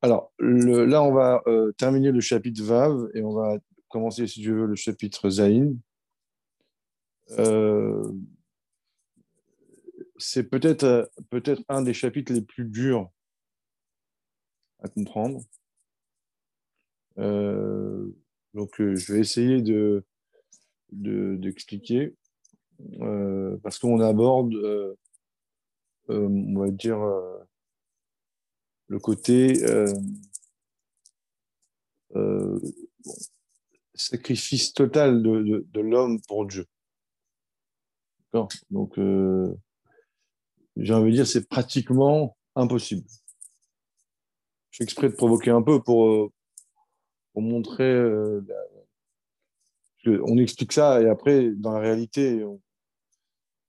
Alors, là, on va euh, terminer le chapitre Vav et on va commencer, si tu veux, le chapitre Zain. Euh, c'est peut-être euh, peut-être un des chapitres les plus durs à comprendre. Donc, je vais essayer de de- d'expliquer parce qu'on aborde, on va dire, le côté euh, euh, sacrifice total de, l'homme pour Dieu. Donc, euh, j'ai envie de dire, c'est pratiquement impossible. Je fais exprès de provoquer un peu pour, montrer. on explique ça et après, dans la réalité,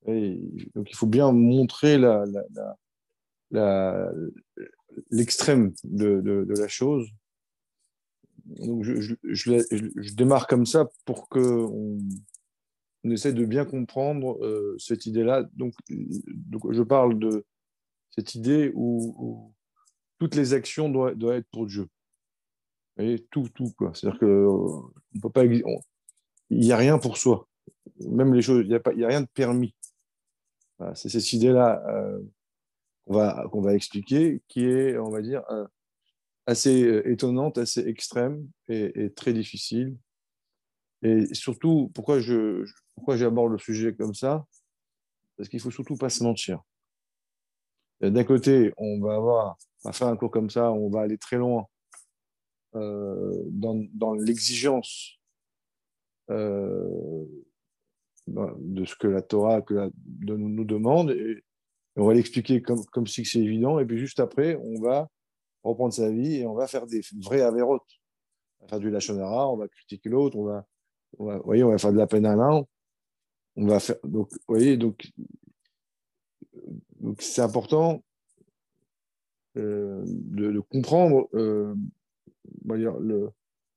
donc il faut bien montrer la- l'extrême de, de, la chose. Donc je, je, je, démarre comme ça pour que on, essaie de bien comprendre euh, cette idée-là. Donc, donc, je parle de cette idée où, toutes les actions doivent, doivent être pour Dieu. Vous voyez, tout, tout. C'est-à-dire que euh, on il n'y a rien pour soi. Même les choses, il n'y a, a rien de permis. C'est cette idée-là euh, qu'on va, expliquer, qui est, on va dire, euh, assez euh, étonnante, assez extrême et, très difficile. Et surtout, pourquoi je, pourquoi j'aborde le sujet comme ça? Parce qu'il faut surtout pas se mentir. Et D'un côté, on va avoir, va faire un cours comme ça, on va aller très loin euh, dans, dans l'exigence euh, de ce que la Torah que de- nous demande. On va l'expliquer comme, si c'est évident. Et puis juste après, on va reprendre sa vie et on va faire des vrais avérotes. On va faire du lachonara, on va critiquer l'autre, on va, on voyez, on va faire de la peine à l'un. On va faire, donc, vous voyez, donc, c'est important euh, de, comprendre euh,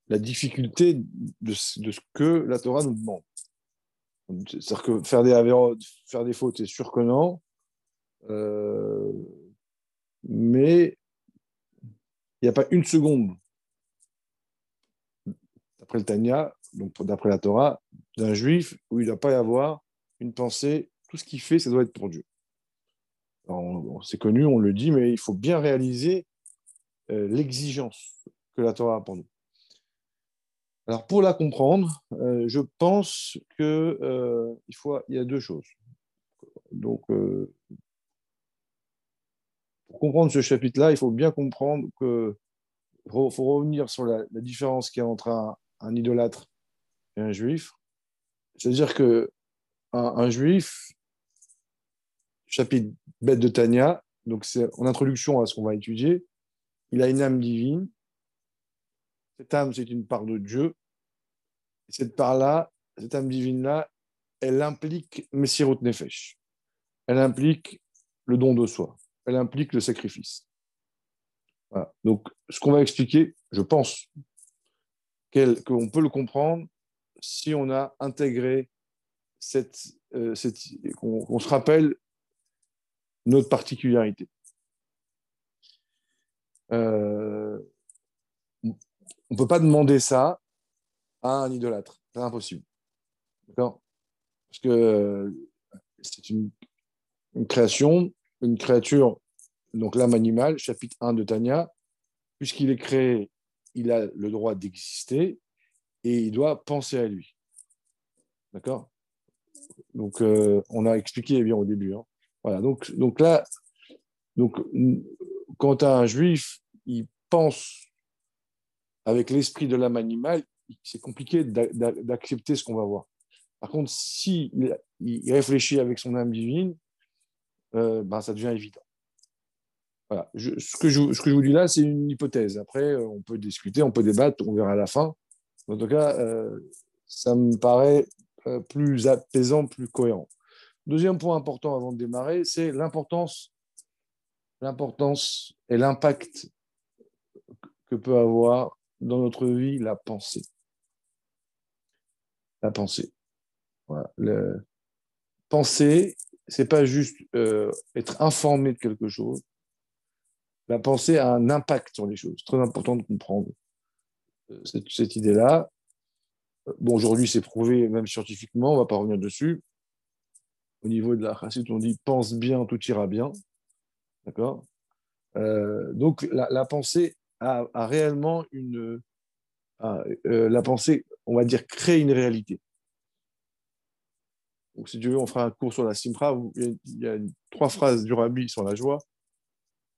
la difficulté de ce que la Torah nous demande. C'est-à-dire que faire des avérotes, faire des fautes, c'est sûr que non. Euh, mais il n'y a pas une seconde, d'après le Tanya, donc d'après la Torah, d'un juif où il ne doit pas y avoir une pensée, tout ce qu'il fait, ça doit être pour Dieu. C'est connu, on le dit, mais il faut bien réaliser euh, l'exigence que la Torah a pour nous. Alors, pour la comprendre, euh, je pense que euh, il, y a deux choses. Donc, pour comprendre ce chapitre-là, il faut bien comprendre que faut, revenir sur la, différence qu'il y a entre un, idolâtre et un juif. C'est-à-dire que un, juif, chapitre bête de Tania, donc c'est en introduction à ce qu'on va étudier, il a une âme divine. Cette âme, c'est une part de Dieu. Et cette part-là, cette âme divine-là, elle implique Messirut Nefesh. Elle implique le don de soi. Elle implique le sacrifice. Donc, ce qu'on va expliquer, je pense qu'on peut le comprendre si on a intégré cette, euh, qu'on se rappelle notre particularité. Euh, on ne peut pas demander ça à un idolâtre. C'est impossible. D'accord? Parce que euh, c'est une création, une créature, donc l'âme animale, chapitre 1 de Tanya, puisqu'il est créé, il a le droit d'exister et il doit penser à lui. D'accord? Donc, euh, on a expliqué eh bien au début. hein. Voilà, donc, donc là, donc, quand un juif, il pense avec l'esprit de l'âme animale, c'est compliqué d'a- d'a- d'accepter ce qu'on va voir. Par contre, si il, il réfléchit avec son âme divine, euh, ben, ça devient évident. Voilà. Je- ce, que je, vous dis là, c'est une hypothèse. Après, euh, on peut discuter, on peut débattre, on verra à la fin. En tout cas, euh, ça me paraît plus apaisant, plus cohérent. Deuxième point important avant de démarrer, c'est l'importance, l'importance et l'impact que peut avoir dans notre vie la pensée. La pensée. Voilà. Le... Penser, c'est pas juste euh, être informé de quelque chose. la pensée a un impact sur les choses. C'est très important de comprendre euh, cette, idée-là. Bon, aujourd'hui, c'est prouvé même scientifiquement, on ne va pas revenir dessus. Au niveau de la chassidut, on dit pense bien, tout ira bien. D'accord? Euh, Donc, la, pensée a, réellement une. Euh, la pensée, on va dire, crée une réalité. Donc, si tu veux, on fera un cours sur la simra. Il y a, trois phrases du rabbi sur la joie.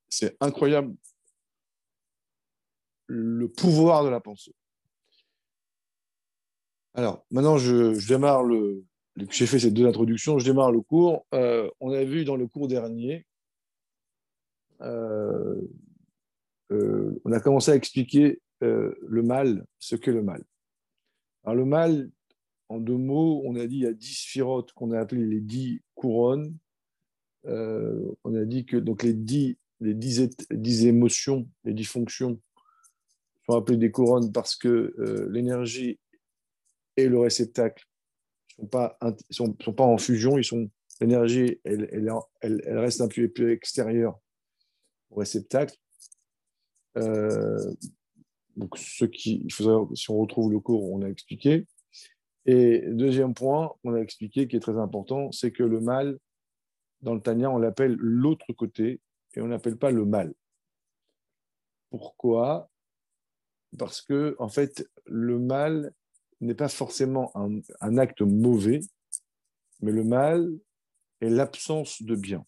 C'est incroyable le pouvoir de la pensée. Alors, maintenant, je, démarre le. J'ai fait ces deux introductions, je démarre le cours. Euh, on a vu dans le cours dernier, euh, euh, on a commencé à expliquer le mal, ce qu'est le mal. Alors, le mal, en deux mots, on a dit il y a dix sphirotes qu'on a appelées les dix couronnes. on a dit que donc les dix les dix, émotions, les dix fonctions sont appelées des couronnes parce que euh, l'énergie et le réceptacle ne sont pas, sont, pas en fusion, l'énergie, elle, elle, elle, reste un peu plus extérieure au réceptacle. Euh, donc, ce qui, il faudrait, si on retrouve le cours, on a expliqué. Et deuxième point, on a expliqué qui est très important, c'est que le mal, dans le Tanya, on l'appelle l'autre côté, et on n'appelle pas le mal. Pourquoi? Parce que, en fait, le mal n'est pas forcément un, acte mauvais, mais le mal est l'absence de bien.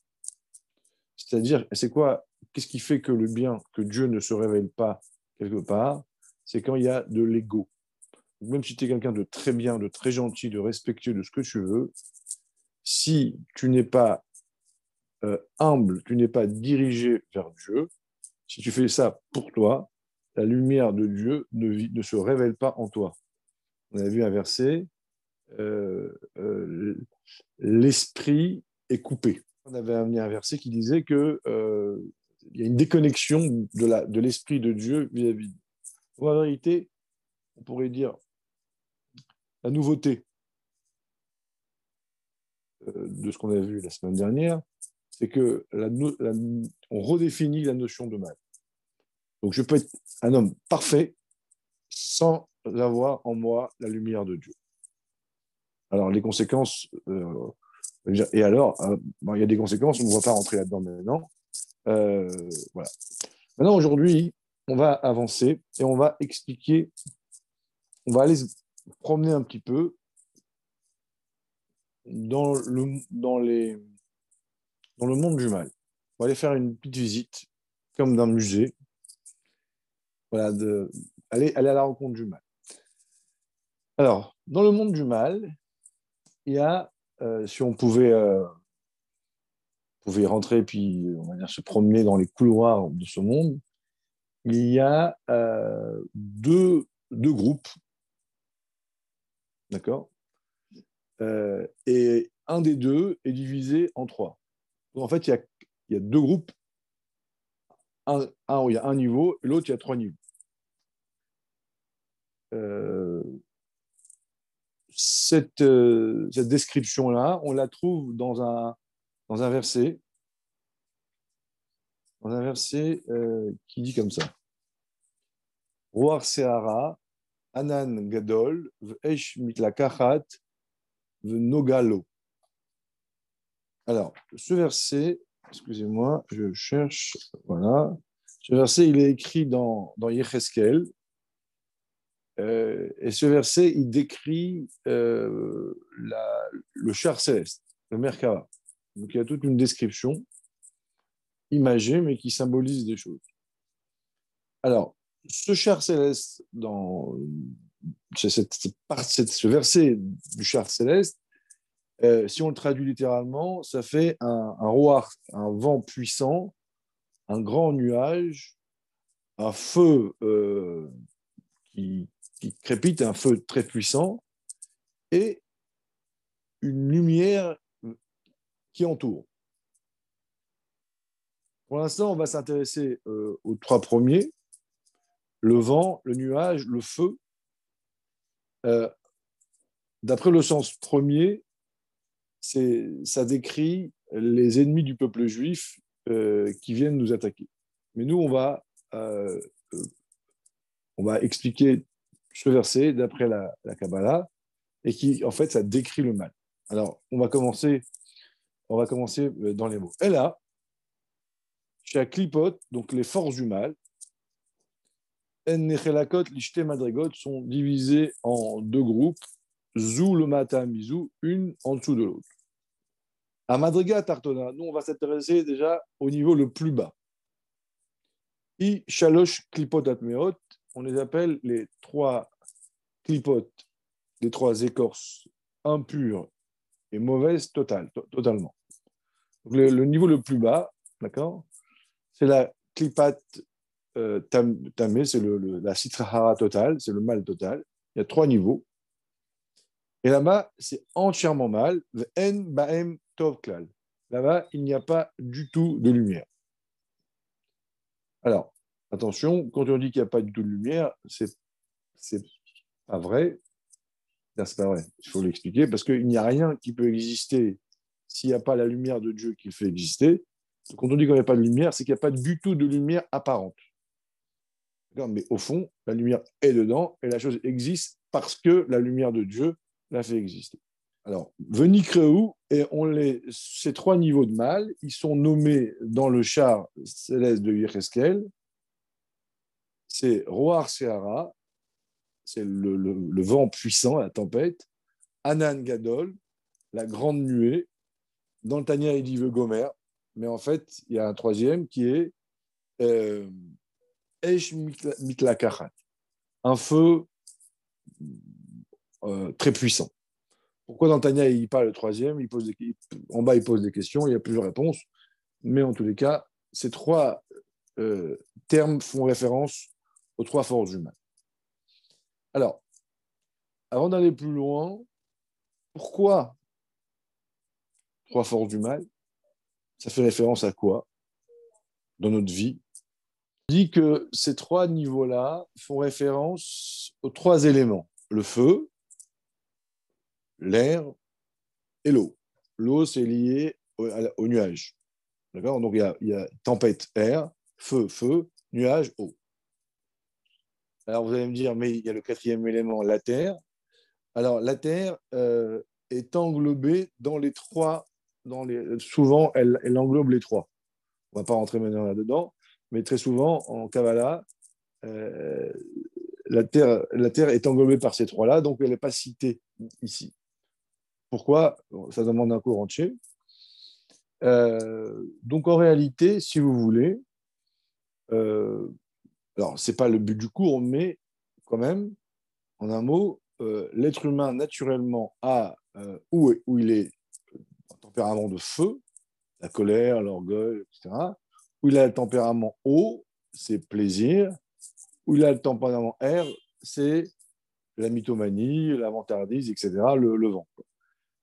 C'est-à-dire, c'est quoi? Qu'est-ce qui fait que le bien, que Dieu ne se révèle pas quelque part? C'est quand il y a de l'ego. Même si tu es quelqu'un de très bien, de très gentil, de respectueux de ce que tu veux, si tu n'es pas euh, humble, tu n'es pas dirigé vers Dieu, si tu fais ça pour toi, la lumière de Dieu ne, se révèle pas en toi. On a vu un verset, euh, euh, l'esprit est coupé. On avait amené un verset qui disait que il y a une déconnexion de l'esprit de, de Dieu vis-à-vis. En vérité, on pourrait dire la nouveauté de ce qu'on a vu la semaine dernière, c'est que la, on redéfinit la notion de mal. Donc je peux être un homme parfait sans avoir en moi la lumière de Dieu. Alors les conséquences, euh, et alors, euh, il y a des conséquences, on ne va pas rentrer là-dedans maintenant. Euh, voilà. Maintenant, aujourd'hui, on va avancer et on va expliquer, on va aller promener un petit peu dans, le, dans les dans le monde du mal. On va aller faire une petite visite, comme d'un musée. Voilà, aller, à la rencontre du mal. Alors, dans le monde du mal, il y a, euh, si on pouvait, euh, rentrer puis se promener dans les couloirs de ce monde, il y a euh, deux, groupes. D'accord? Et un des deux est divisé en trois en fait, il y a, deux groupes. Un, il y a un niveau et l'autre, il y a trois niveaux. Euh, cette, euh, cette description-là, on la trouve dans un, dans un verset, dans un verset euh, qui dit comme ça. Roar Seara, Anan Gadol, Vesh Mitlakachat, Nogalo. Alors, ce verset, excusez-moi, je cherche, voilà. Ce verset, il est écrit dans, dans Yecheskel. Euh, et ce verset, il décrit euh, le char céleste, le Merkava. Donc, il y a toute une description imagée, mais qui symbolise des choses. Alors, ce char céleste, dans ce verset du char céleste, euh, si on le traduit littéralement, ça fait un, un un vent puissant, un grand nuage, un feu euh, qui, crépite, un feu très puissant, et une lumière qui entoure. Pour l'instant, on va s'intéresser euh, aux trois premiers, le vent, le nuage, le feu. D'après le sens premier, ça décrit les ennemis du peuple juif euh, qui viennent nous attaquer. Mais nous, on va, euh, euh, on va expliquer ce verset d'après la, la Kabbalah et qui, en fait, ça décrit le mal. Alors, on va commencer, on va commencer euh, dans les mots. Elle a, chez clipote, donc les forces du mal, En l'Ishte Madrigot sont divisées en deux groupes, Zou le Mizou, une en dessous de l'autre. À Madriga Tartona, nous, on va s'intéresser déjà au niveau le plus bas. I Shalosh Klipot Atmeot, on les appelle les trois clipotes, les trois écorces impures et mauvaises totales, totalement. le, niveau le plus bas, d'accord, c'est la clipat euh, tamé, c'est le, la citrahara totale, c'est le mal total. Il y a trois niveaux. Et là-bas, c'est entièrement mal. Là-bas, il n'y a pas du tout de lumière. Alors, attention, quand on dit qu'il n'y a pas du tout de lumière, c'est c'est pas vrai. C'est pas vrai. Il faut l'expliquer parce qu'il n'y a rien qui peut exister s'il n'y a pas la lumière de Dieu qui fait exister. Quand on dit qu'il n'y a pas de lumière, c'est qu'il n'y a pas du tout de lumière apparente. Mais au fond, la lumière est dedans et la chose existe parce que la lumière de Dieu l'a fait exister. Alors, Venicreou, et on les, ces trois niveaux de mal, ils sont nommés dans le char céleste de Yereskel. C'est Roar Seara, c'est le, vent puissant, la tempête. Anan Gadol, la grande nuée. Dans le Tania, il dit Gomer, mais en fait, il y a un troisième qui est euh, Un feu euh, très puissant. Pourquoi dans Tania, il parle le troisième il des, En bas, il pose des questions, il y a plusieurs réponses. Mais en tous les cas, ces trois euh, termes font référence aux trois forces humaines. Alors, avant d'aller plus loin, pourquoi trois forces du mal Ça fait référence à quoi dans notre vie? Dit que ces trois niveaux-là font référence aux trois éléments le feu, l'air et l'eau. L'eau, c'est lié au, nuage. D'accord? Donc, il y, a, tempête, air, feu, feu, nuage, eau. Alors, vous allez me dire, mais il y a le quatrième élément, la terre. Alors, la terre euh, est englobée dans les trois. Dans les, souvent, elle, englobe les trois. On ne va pas rentrer maintenant là-dedans, mais très souvent, en Kabbalah, euh, la, terre, la Terre est englobée par ces trois-là, donc elle n'est pas citée ici. Pourquoi? Ça demande un cours entier. Euh, donc en réalité, si vous voulez, euh, alors ce n'est pas le but du cours, mais quand même, en un mot, l'être humain naturellement a, où, où il est en tempérament de feu, la colère, l'orgueil, etc., où il a le tempérament eau, c'est plaisir, où il a le tempérament R, c'est la mythomanie, la vantardise, etc., le, vent.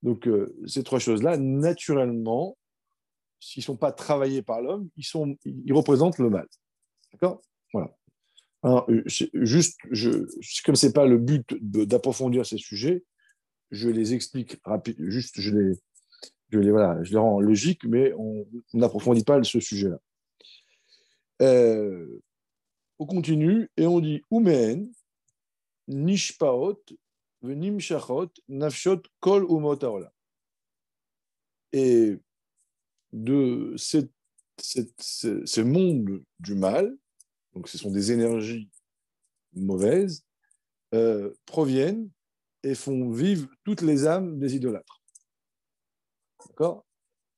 Donc, euh, ces trois choses-là, naturellement, s'ils ne sont pas travaillés par l'homme, ils, sont, représentent le mal. D'accord? Voilà. Euh, juste, je, comme ce n'est pas le but d'approfondir ces sujets, je les explique rapidement, juste, je les, je les, voilà, je les rends logiques, mais on n'approfondit pas ce sujet-là. Euh, on continue et on dit Umen, Nishpaot, Venim Shachot, Nafshot, Kol Umotaola. Et de cette, ce monde du mal, donc ce sont des énergies mauvaises, euh, proviennent et font vivre toutes les âmes des idolâtres. D'accord?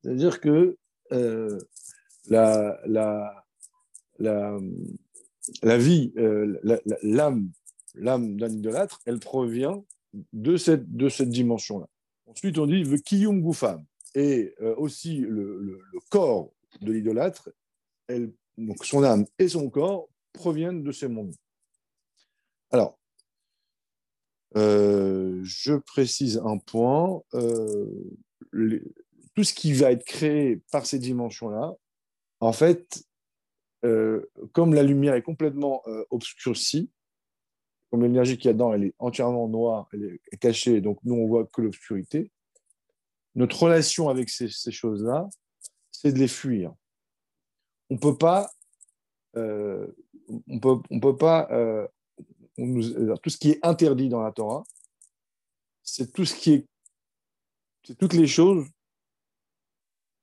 C'est-à-dire que euh, la, la, vie, euh, l'âme, l'âme d'un idolâtre, elle provient de cette, de cette dimension-là. Ensuite, on dit Kiyum Gufam. Et euh, aussi le, corps de l'idolâtre, donc son âme et son corps proviennent de ces mondes. Alors, euh, je précise un point. tout ce qui va être créé par ces dimensions-là, en fait, euh, comme la lumière est complètement euh, obscurcie, comme l'énergie qu'il y a dedans, elle est entièrement noire, elle est cachée, donc nous, on voit que l'obscurité, notre relation avec ces, choses-là, c'est de les fuir. On ne peut pas euh, on peut, on peut pas. Tout ce qui est interdit dans la Torah, c'est tout ce qui est. C'est toutes les choses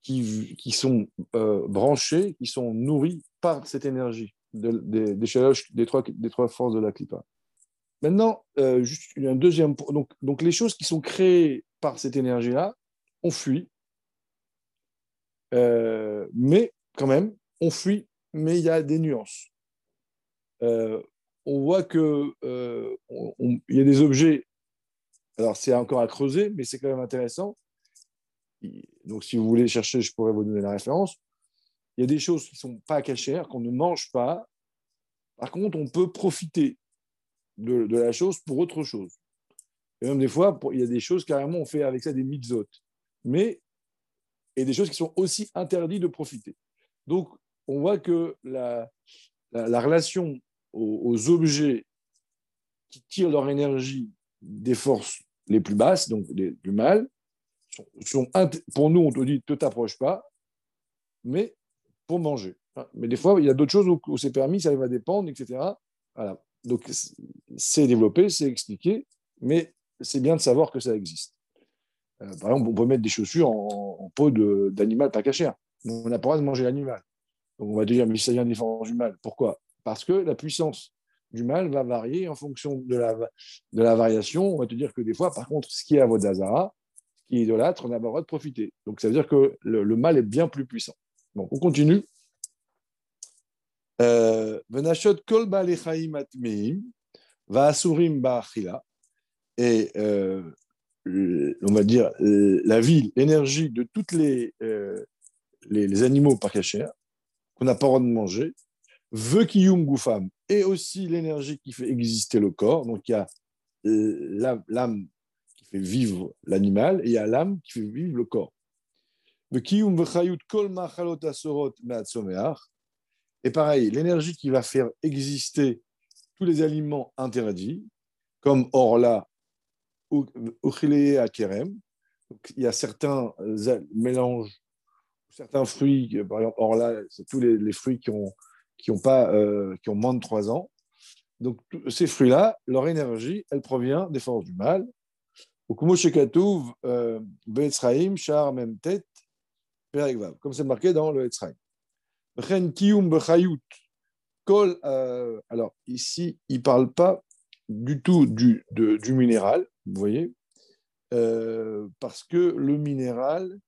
qui, sont euh, branchées, qui sont nourries par cette énergie de, des, trois, forces de la clipa. Maintenant, juste un deuxième donc, donc les choses qui sont créées par cette énergie-là, on fuit. mais quand même, on fuit mais il y a des nuances. Euh, on voit que euh, il y a des objets. Alors c'est encore à creuser, mais c'est quand même intéressant. Donc si vous voulez chercher, je pourrais vous donner la référence. Il y a des choses qui sont pas cachères, qu'on ne mange pas. Par contre, on peut profiter de, la chose pour autre chose. Et même des fois, il y a des choses carrément, on fait avec ça des mitzvot. Mais et des choses qui sont aussi interdites de profiter. Donc, on voit que la, relation aux, objets qui tirent leur énergie des forces les plus basses, donc du mal, pour nous, on te dit ne t'approche pas, mais pour manger. Mais des fois, il y a d'autres choses où, c'est permis, ça va dépendre, etc. Donc, c'est développé, c'est expliqué, mais c'est bien de savoir que ça existe. Euh, par exemple, on peut mettre des chaussures en, peau d'animal pas cachère. On n'a pas le droit de manger l'animal on va dire, mais ça vient forces du mal. Pourquoi? Parce que la puissance du mal va varier en fonction de la, de la variation. On va te dire que des fois, par contre, ce qui est à Vodazara, qui idolâtre, on n'a pas le droit de profiter. Donc ça veut dire que le, mal est bien plus puissant. Bon, on continue. Euh, kol va asurim Et euh, on va dire la vie, l'énergie de toutes les, euh, les, animaux par cachère, qu'on n'a pas le droit de manger, veut kiyum gufam, et aussi l'énergie qui fait exister le corps. Donc il y a euh, l'âme fait vivre l'animal et a l'âme qui fait vivre le corps. Et pareil, l'énergie qui va faire exister tous les aliments interdits, comme orla ou kerem. Il y a certains euh, mélanges certains fruits, par exemple, or là, c'est tous les, fruits qui ont, qui, ont pas, euh, qui ont moins de 3 ans. Donc, ces fruits-là, leur énergie, elle provient des forces du mal. Comme c'est marqué dans le Etzraim. Euh, alors, ici, il ne parle pas du tout du, du minéral, vous voyez, euh, parce que le minéral,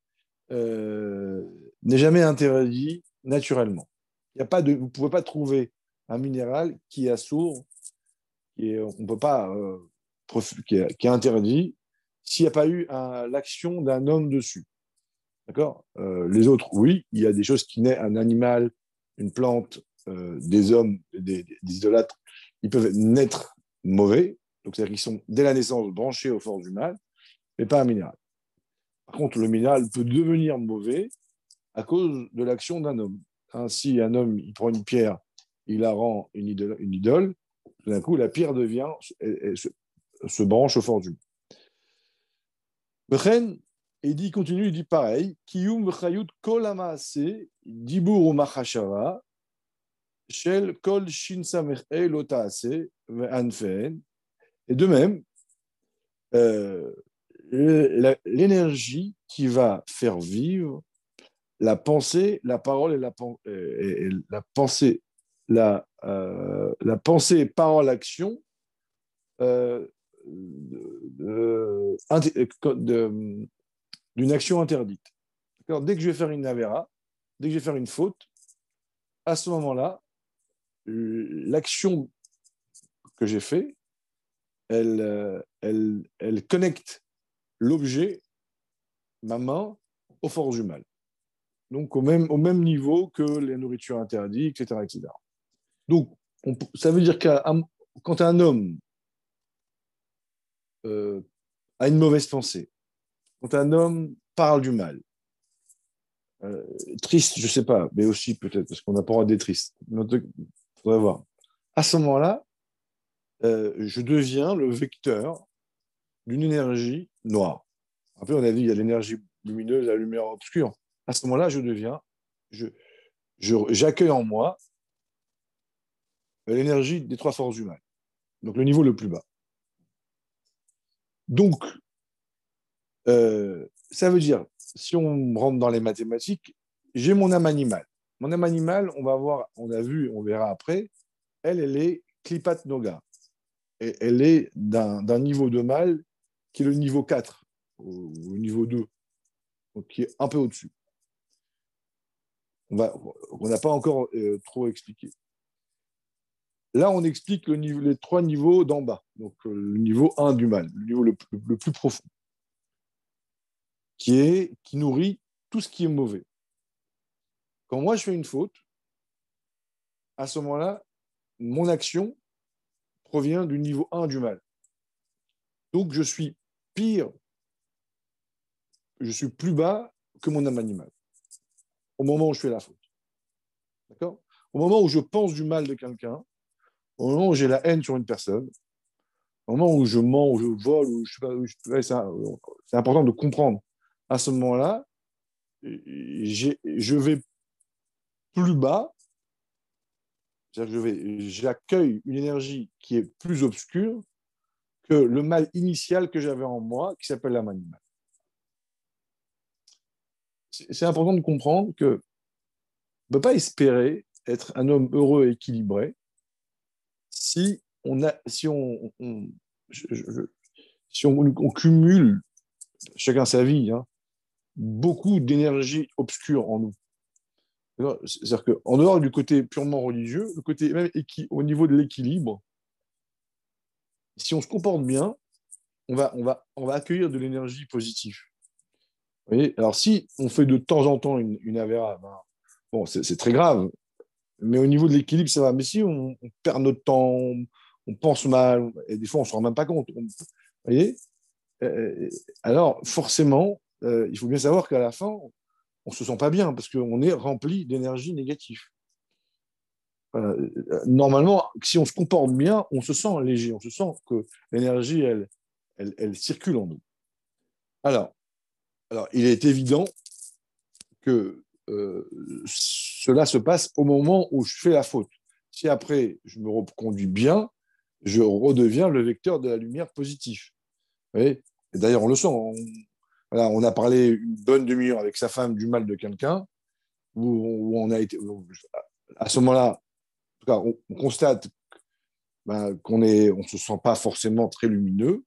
euh, n'est jamais interdit naturellement. Y a pas de, vous ne pouvez pas trouver un minéral qui est sourd, qui on peut pas, euh, qui, est, interdit s'il n'y a pas eu l'action d'un homme dessus. D'accord? Euh, Les autres, oui, il y a des choses qui naissent, un animal, une plante, des hommes, des, idolâtres, ils peuvent naître mauvais, donc c'est-à-dire qu'ils sont dès la naissance branchés aux forces du mal, mais pas un minéral. Par contre, le minéral peut devenir mauvais à cause de l'action d'un homme. Ainsi, un homme, il prend une pierre, il la rend une idole, tout d'un coup, la pierre devient, se, branche au fort du et il dit, continue, il dit pareil, Kiyum v'chayut kol dibur machashava, shel kol shin ve'anfen. Et de même, euh, l'énergie qui va faire vivre la pensée, la parole et la, et la pensée, la, euh, la pensée, parole, action euh, d'une action interdite. Dès que je vais faire une navera, dès que je vais faire une faute, à ce moment-là, l'action que j'ai fait, elle, elle, elle connecte l'objet, ma main, aux forces du mal. Donc au même, au même niveau que les nourritures interdites, etc. etc. Donc ça veut dire que quand un homme euh, a une mauvaise pensée, quand un homme parle du mal, euh, triste, je ne sais pas, mais aussi peut-être, parce qu'on n'a pas droit d'être triste. Il faudrait voir. À ce moment-là, euh, je deviens le vecteur d'une énergie noire. Après, on a dit il y a l'énergie lumineuse, la lumière obscure. À ce moment-là, je deviens, je, j'accueille en moi l'énergie des trois forces du mal. Donc le niveau le plus bas. Donc, euh, ça veut dire, si on rentre dans les mathématiques, j'ai mon âme animale. Mon âme animale, on va voir, on a vu, on verra après, elle, elle est Klipat Noga. Et elle est d'un niveau de mal qui est le niveau 4, ou le niveau 2, donc qui est un peu au-dessus. On n'a pas encore euh, trop expliqué. Là, on explique les trois niveaux d'en bas, donc euh, le niveau 1 du mal, le niveau le, le plus profond, qui, est, qui nourrit tout ce qui est mauvais. Quand moi je fais une faute, à ce moment-là, mon action provient du niveau 1 du mal. Donc je suis pire, je suis plus bas que mon âme animale au moment où je fais la faute. D'accord? Au moment où je pense du mal de quelqu'un, au moment où j'ai la haine sur une personne, au moment où je mens, où je vole, où je c'est important de comprendre. À ce moment-là, je vais plus bas, j'accueille une énergie qui est plus obscure que le mal initial que j'avais en moi, qui s'appelle l'âme animale. C'est important de comprendre que on ne peut pas espérer être un homme heureux et équilibré si on, a, si on, si on, cumule, chacun sa vie, hein, beaucoup d'énergie obscure en nous. C'est-à-dire qu'en dehors du côté purement religieux, le côté même au niveau de l'équilibre, si on se comporte bien, on va, on va, on va accueillir de l'énergie positive. Alors, si on fait de temps en temps une, une ben, bon, c'est très grave, mais au niveau de l'équilibre, ça va. Mais si on, perd notre temps, on, pense mal, et des fois, on ne se rend même pas compte. Voyez? Euh, Alors, forcément, euh, il faut bien savoir qu'à la fin, on ne se sent pas bien parce qu'on est rempli d'énergie négative. normalement, si on se comporte bien, on se sent léger, on se sent que l'énergie, elle, elle, circule en nous. Alors, alors, il est évident que euh, cela se passe au moment où je fais la faute. Si après, je me reconduis bien, je redeviens le vecteur de la lumière positive. D'ailleurs, on le sent. On, a parlé une bonne demi-heure avec sa femme du mal de quelqu'un, où, on a été. À ce moment-là, on, constate ben, qu'on ne on se sent pas forcément très lumineux.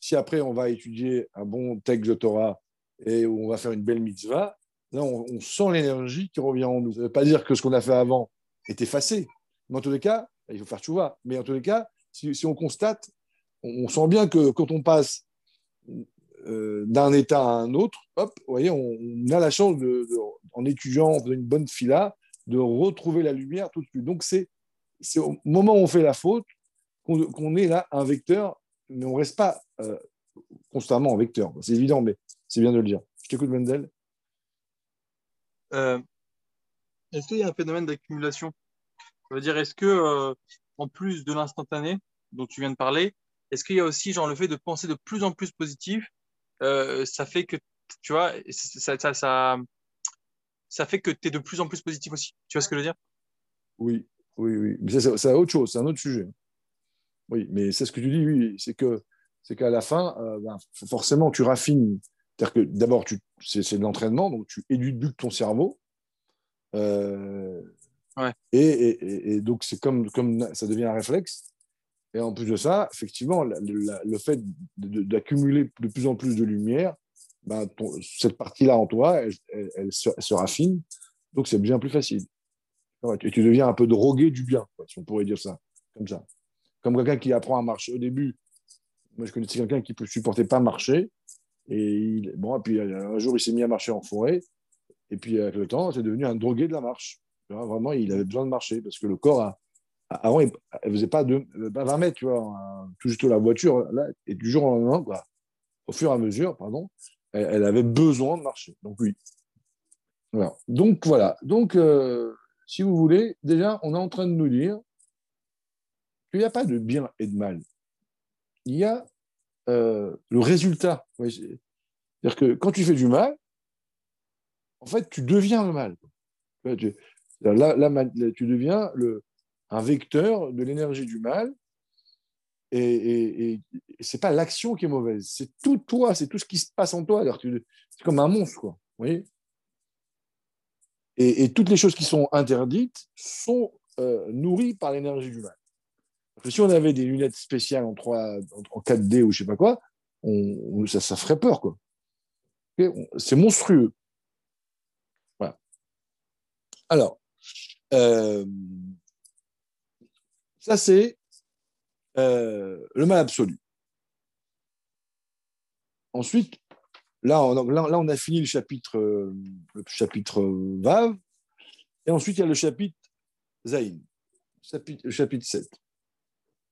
Si après, on va étudier un bon texte de Torah et où on va faire une belle mitzvah, on, sent l'énergie qui revient en nous. Ça ne veut pas dire que ce qu'on a fait avant est effacé. Mais en tous les cas, il faut faire vois. Mais en tous les cas, si, on constate, on, sent bien que quand on passe euh, d'un état à un autre, on, a la chance, de, en étudiant, en une bonne fila, de retrouver la lumière tout de suite. Donc, c'est au moment où on fait la faute qu'on est là un vecteur, mais on ne reste pas euh, constamment en vecteur. C'est évident, mais c'est bien de le dire. Je t'écoute, Mendel. Euh, est-ce qu'il y a un phénomène d'accumulation? Ça veut dire, est-ce que, euh, en plus de l'instantané dont tu viens de parler, est-ce qu'il y a aussi genre, le fait de penser de plus en plus positif euh, Ça fait que, tu vois, ça, ça, ça, ça fait que tu es de plus en plus positif aussi? Tu vois ce que je veux dire? Oui, oui, oui. Mais c'est autre chose, c'est un autre sujet. Oui, mais c'est ce que tu dis, oui. C'est que c'est qu'à la fin, ben, forcément, tu raffines c'est-à-dire que d'abord, c'est de l'entraînement, donc tu éduques ton cerveau. Euh, et, donc, c'est comme, comme ça devient un réflexe. Et en plus de ça, effectivement, le fait d'accumuler de plus en plus de lumière, ben, cette partie-là en toi, elle, se, raffine. Donc, c'est bien plus facile. Et tu deviens un peu drogué du bien, si on pourrait dire ça, comme ça. Comme quelqu'un qui apprend à marcher au début. Moi, je connaissais quelqu'un qui ne supportait pas marcher. Et bon, puis un jour, il s'est mis à marcher en forêt. Et puis, avec le temps, c'est devenu un drogué de la marche. Vraiment, il avait besoin de marcher parce que le corps, a, avant, il ne faisait pas, de, 20 mètres, tu vois, tout juste la voiture. Là, et du jour au lendemain, quoi, au fur et à mesure, pardon, elle, avait besoin de marcher. Donc, oui. Voilà. Donc, voilà. Donc, euh, si vous voulez, déjà, on est en train de nous dire qu'il n'y a pas de bien et de mal. Il y a euh, le résultat. C'est-à-dire que quand tu fais du mal, en fait, tu deviens le mal. Là, tu deviens un vecteur de l'énergie du mal. Et, et, et c'est pas l'action qui est mauvaise, c'est tout toi, c'est tout ce qui se passe en toi. C'est comme un monstre, quoi. Et, toutes les choses qui sont interdites sont euh, nourries par l'énergie du mal. Si on avait des lunettes spéciales en, 3, en 4D ou je sais pas quoi, ça, ça ferait peur, quoi. C'est monstrueux. Voilà. Alors, euh, ça c'est euh, le mal absolu. Ensuite, là on, là, on a fini le chapitre, le chapitre Vav, et ensuite il y a le chapitre Zaïn, chapitre, le chapitre 7.